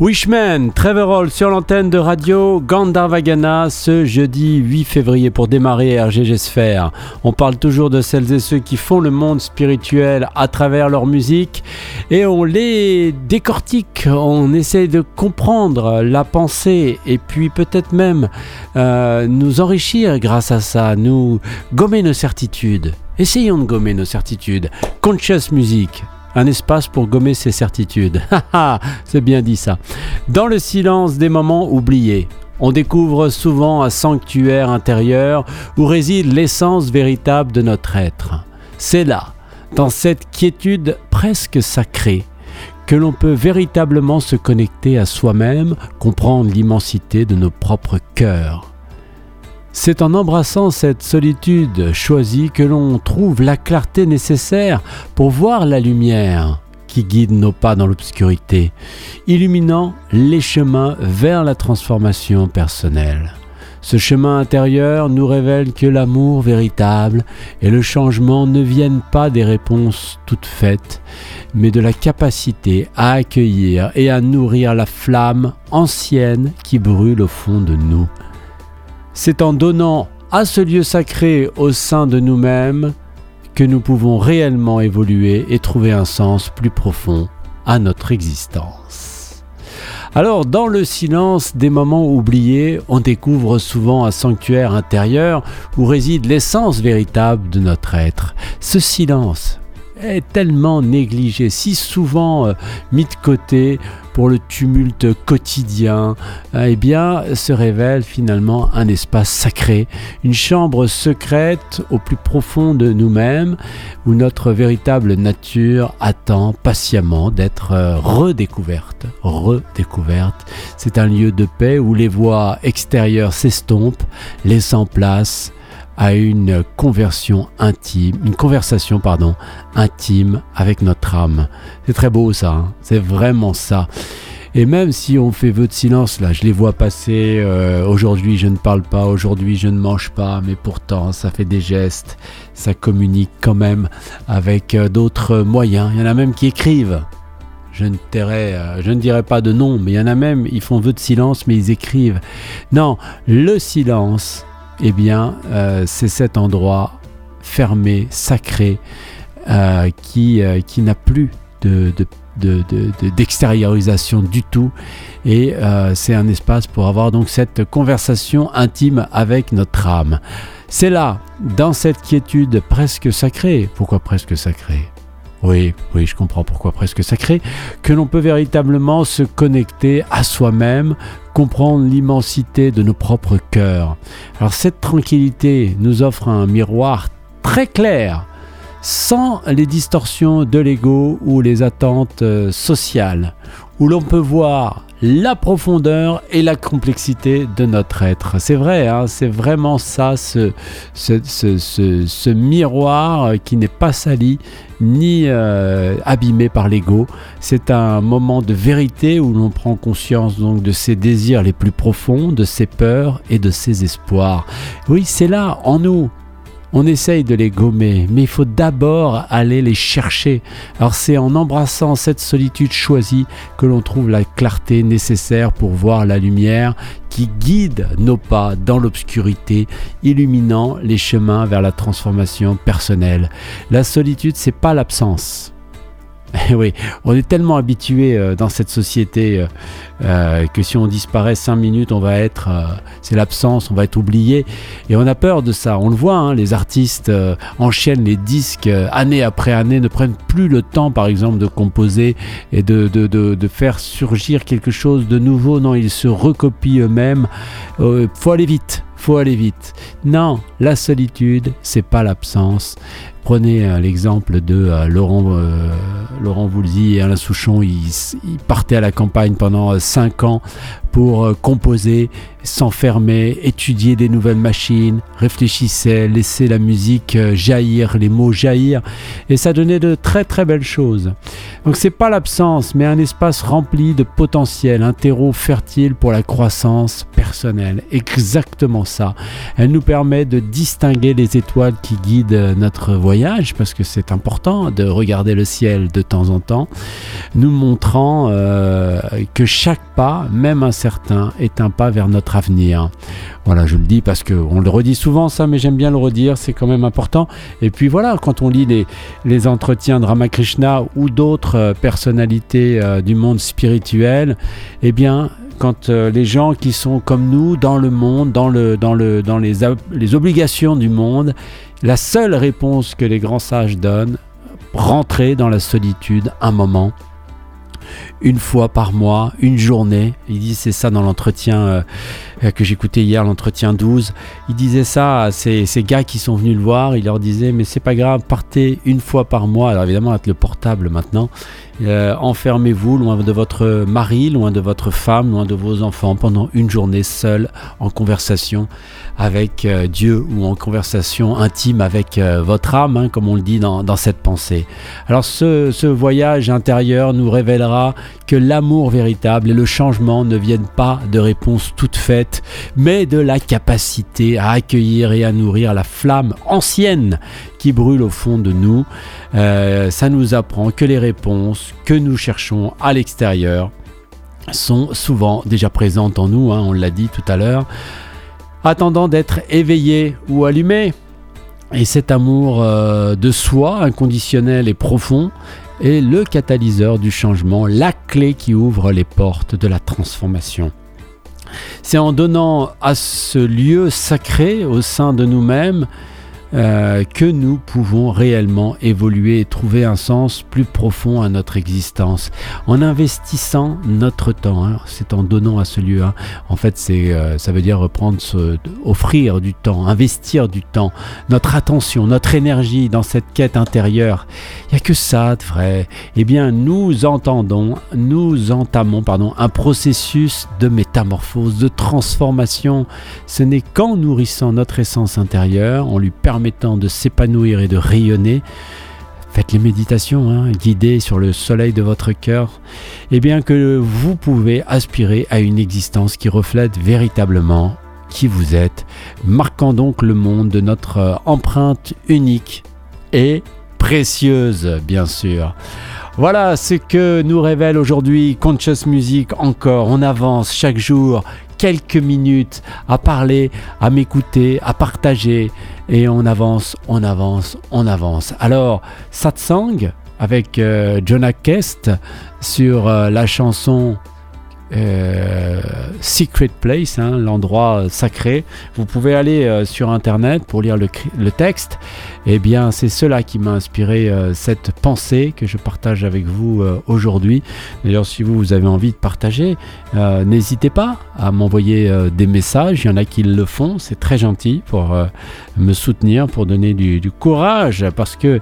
Wishman, Trevor sur l'antenne de radio Gandharvagana ce jeudi 8 février pour démarrer RGG Sphere. On parle toujours de celles et ceux qui font le monde spirituel à travers leur musique et on les décortique, on essaie de comprendre la pensée et puis peut-être même euh, nous enrichir grâce à ça, nous gommer nos certitudes. Essayons de gommer nos certitudes. Conscious Music, un espace pour gommer ses certitudes. C'est bien dit ça. Dans le silence des moments oubliés, on découvre souvent un sanctuaire intérieur où réside l'essence véritable de notre être. C'est là, dans cette quiétude presque sacrée, que l'on peut véritablement se connecter à soi-même, comprendre l'immensité de nos propres cœurs. C'est en embrassant cette solitude choisie que l'on trouve la clarté nécessaire pour voir la lumière qui guide nos pas dans l'obscurité, illuminant les chemins vers la transformation personnelle. Ce chemin intérieur nous révèle que l'amour véritable et le changement ne viennent pas des réponses toutes faites, mais de la capacité à accueillir et à nourrir la flamme ancienne qui brûle au fond de nous. C'est en donnant à ce lieu sacré au sein de nous-mêmes que nous pouvons réellement évoluer et trouver un sens plus profond à notre existence. Alors, dans le silence des moments oubliés, on découvre souvent un sanctuaire intérieur où réside l'essence véritable de notre être. Ce silence, est tellement négligé, si souvent euh, mis de côté pour le tumulte quotidien, eh se révèle finalement un espace sacré, une chambre secrète au plus profond de nous-mêmes, où notre véritable nature attend patiemment d'être euh, redécouverte. Redécouverte. C'est un lieu de paix où les voix extérieures s'estompent, laissant place à une conversion intime, une conversation pardon, intime avec notre âme. C'est très beau ça, hein. c'est vraiment ça. Et même si on fait vœu de silence, là, je les vois passer, euh, aujourd'hui je ne parle pas, aujourd'hui je ne mange pas, mais pourtant ça fait des gestes, ça communique quand même avec euh, d'autres moyens. Il y en a même qui écrivent. Je ne, euh, je ne dirais pas de nom, mais il y en a même, ils font vœu de silence, mais ils écrivent. Non, le silence, eh bien, euh, c'est cet endroit fermé, sacré, euh, qui, euh, qui n'a plus d'extériorisation de, du tout. Et c'est un espace pour avoir donc cette conversation intime avec notre âme. C'est là, dans cette quiétude presque sacrée, pourquoi presque sacrée? Oui, oui, je comprends pourquoi presque sacré, que l'on peut véritablement se connecter à soi-même, comprendre l'immensité de nos propres cœurs. Alors cette tranquillité nous offre un miroir très clair, sans les distorsions de l'ego ou les attentes euh, sociales, où l'on peut voir la profondeur et la complexité de notre être. C'est vrai, hein, c'est vraiment ça, ce, miroir qui n'est pas sali ni euh, abîmé par l'ego. C'est un moment de vérité où l'on prend conscience donc de ses désirs les plus profonds, de ses peurs et de ses espoirs. Oui, c'est là, en nous, on essaye de les gommer, mais il faut d'abord aller les chercher. Alors c'est en embrassant cette solitude choisie que l'on trouve la clarté nécessaire pour voir la lumière qui guide nos pas dans l'obscurité, illuminant les chemins vers la transformation personnelle. La solitude, c'est pas l'absence. oui, on est tellement habitué euh, dans cette société euh, euh, que si on disparaît cinq minutes, on va être, c'est l'absence, on va être oublié. Et on a peur de ça. On le voit, hein, les artistes enchaînent les disques année après année, ne prennent plus le temps, par exemple, de composer et de, de, de, faire surgir quelque chose de nouveau. Non, ils se recopient eux-mêmes. faut aller vite faut aller vite. Non, la solitude, c'est pas l'absence. Prenez euh, l'exemple de euh, Laurent, euh, Laurent Voulzy et Alain Souchon. Ils, partaient à la campagne pendant 5 ans pour composer, s'enfermer, étudier des nouvelles machines, réfléchissait, laisser la musique jaillir, les mots jaillir, et ça donnait de très très belles choses. Donc c'est pas l'absence, mais un espace rempli de potentiel, un terreau fertile pour la croissance personnelle. Exactement ça. Elle nous permet de distinguer les étoiles qui guident notre voyage parce que c'est important de regarder le ciel de temps en temps, nous montrant euh, que chaque pas, même incertain, est un pas vers notre avenir. Voilà, je le dis parce qu'on le redit souvent ça, mais j'aime bien le redire, c'est quand même important. Et puis voilà, quand on lit les, les entretiens de Ramakrishna ou d'autres euh, personnalités euh, du monde spirituel, eh bien, quand euh, les gens qui sont comme nous dans le monde, dans, le, dans, le, dans les, les obligations du monde, la seule réponse que les grands sages donnent, rentrer dans la solitude un moment, une fois par mois, une journée. Il dit ça dans l'entretien euh, que j'écoutais hier, l'entretien 12. Il disait ça à ces, gars qui sont venus le voir. Il leur disait mais c'est pas grave, partez une fois par mois. Alors évidemment avec le portable maintenant. Euh, enfermez-vous loin de votre mari, loin de votre femme, loin de vos enfants pendant une journée seul en conversation avec euh, Dieu ou en conversation intime avec votre âme, hein, comme on le dit dans, dans cette pensée. Alors ce, ce, voyage intérieur nous révélera que l'amour véritable et le changement ne viennent pas de réponses toutes faites, mais de la capacité à accueillir et à nourrir la flamme ancienne qui brûle au fond de nous. Euh, ça nous apprend que les réponses que nous cherchons à l'extérieur sont souvent déjà présentes en nous, hein, on l'a dit tout à l'heure, attendant d'être éveillées ou allumées. Et cet amour euh, de soi, inconditionnel et profond, est le catalyseur du changement, la clé qui ouvre les portes de la transformation. C'est en donnant à ce lieu sacré au sein de nous-mêmes euh, que nous pouvons réellement évoluer et trouver un sens plus profond à notre existence en investissant notre temps. Hein. c'est en donnant à ce lieu. Hein. En fait, c'est euh, ça veut dire reprendre, offrir du temps, investir du temps, notre attention, notre énergie dans cette quête intérieure. Il n'y a que ça de vrai. Eh bien, nous entendons, nous entamons, pardon, un processus de métamorphose, de transformation. Ce n'est qu'en nourrissant notre essence intérieure, on lui permet de s'épanouir et de rayonner, faites les méditations, hein, guidées sur le soleil de votre cœur, et eh bien que vous pouvez aspirer à une existence qui reflète véritablement qui vous êtes, marquant donc le monde de notre euh, empreinte unique et précieuse, bien sûr. Voilà ce que nous révèle aujourd'hui Conscious Music encore. On avance chaque jour quelques minutes à parler, à m'écouter, à partager. Et on avance, on avance, on avance. Alors, Satsang avec euh, Jonah Kest sur euh, la chanson euh, Secret Place, hein, l'endroit sacré. Vous pouvez aller euh, sur internet pour lire le, texte. Et eh bien, c'est cela qui m'a inspiré euh, cette pensée que je partage avec vous aujourd'hui. D'ailleurs, si vous, avez envie de partager, n'hésitez pas à m'envoyer des messages. Il y en a qui le font. C'est très gentil pour me soutenir, pour donner du, du courage, parce que,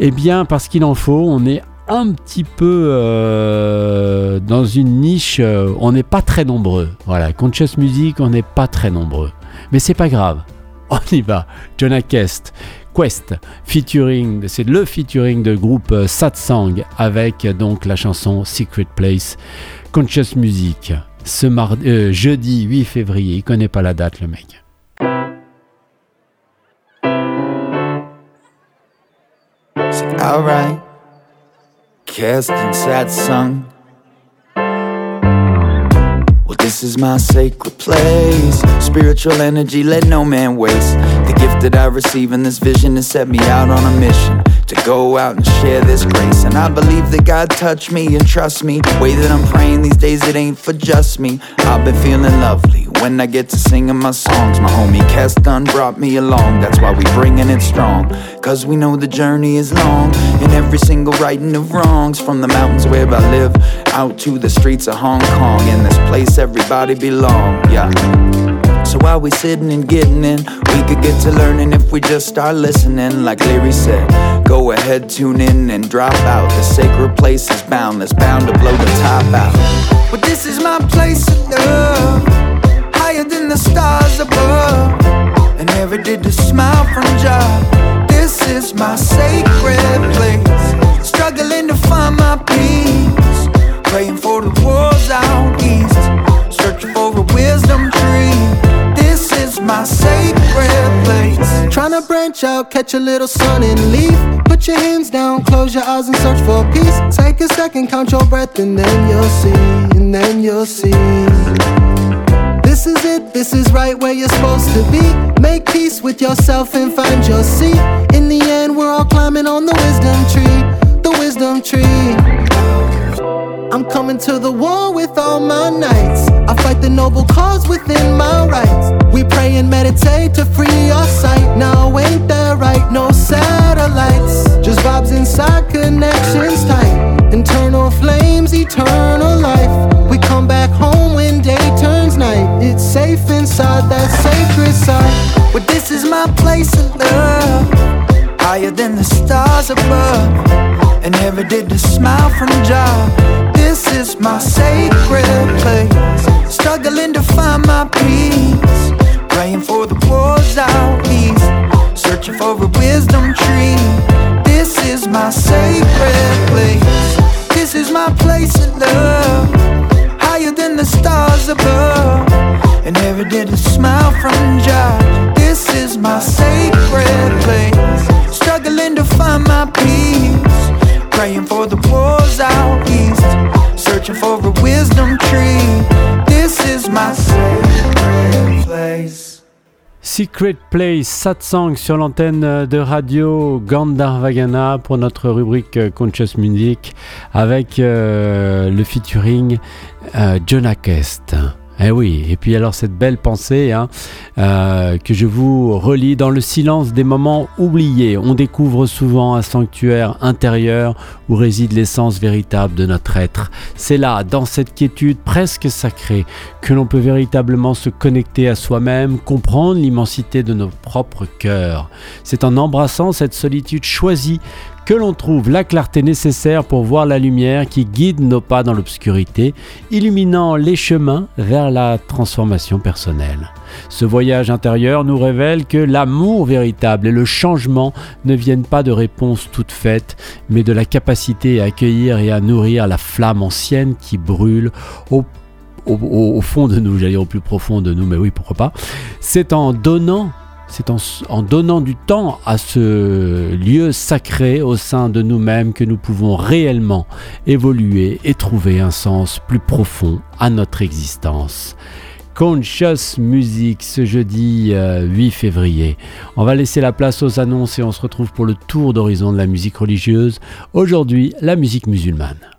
eh bien, parce qu'il en faut. On est un petit peu euh, dans une niche, euh, on n'est pas très nombreux. Voilà, Conscious Music, on n'est pas très nombreux. Mais c'est pas grave, on y va. Jonah Quest, Quest, featuring, c'est le featuring de groupe euh, Satsang avec donc la chanson Secret Place. Conscious Music, ce jeudi 8 février, il connaît pas la date le mec. Cast sad sung. Well, this is my sacred place. Spiritual energy, let no man waste. The gift that I receive in this vision has set me out on a mission to go out and share this grace. And I believe that God touched me and trust me. Way that I'm praying these days, it ain't for just me. I've been feeling lovely when I get to singing my songs. My homie Keston brought me along, that's why we bringing it strong. Cause we know the journey is long, and every single righting of wrongs. From the mountains where I live, out to the streets of Hong Kong. In this place, everybody belong, yeah. So while we sitting and getting in, we could get to learning if we just start listening. Like Larry said, go ahead, tune in and drop out. The sacred place is boundless, bound to blow the top out. But this is my place of love catch a little sun and leave. Put your hands down, close your eyes and search for peace. Take a second, count your breath, and then you'll see, and then you'll see. This is it, this is right where you're supposed to be. Make peace with yourself and find your seat. In the end, we're all climbing on the wisdom tree, the wisdom tree. I'm coming to the war with all my knights. I fight the noble cause within my rights. We pray and meditate to free our sight. Now ain't that right? No satellites, just vibes inside, connections tight. Internal flames, eternal life. We come back home when day turns night. It's safe inside that sacred side. But this is my place of love, higher than the stars above. And never did the smile from Jah this is my sacred place. Struggling to find my peace. Praying for the wars out east. Searching for a wisdom tree. This is my sacred place. This is my place of love. Higher than the stars above. And never did a smile from Jah. This is my sacred place. Secret Place, Satsang sur l'antenne de radio Gandharvagana pour notre rubrique Conscious Music avec euh, le featuring euh, Jonah. Eh oui, et puis alors cette belle pensée hein, euh, que je vous relis dans le silence des moments oubliés. On découvre souvent un sanctuaire intérieur où réside l'essence véritable de notre être. C'est là, dans cette quiétude presque sacrée, que l'on peut véritablement se connecter à soi-même, comprendre l'immensité de nos propres cœurs. C'est en embrassant cette solitude choisie que l'on trouve la clarté nécessaire pour voir la lumière qui guide nos pas dans l'obscurité, illuminant les chemins vers la transformation personnelle. Ce voyage intérieur nous révèle que l'amour véritable et le changement ne viennent pas de réponses toutes faites, mais de la capacité à accueillir et à nourrir la flamme ancienne qui brûle au fond de nous, j'allais au plus profond de nous, mais oui, pourquoi pas. C'est en donnant c'est en, donnant du temps à ce lieu sacré au sein de nous-mêmes que nous pouvons réellement évoluer et trouver un sens plus profond à notre existence. Conscious Music ce jeudi 8 euh, février. On va laisser la place aux annonces et on se retrouve pour le tour d'horizon de la musique religieuse. Aujourd'hui, la musique musulmane.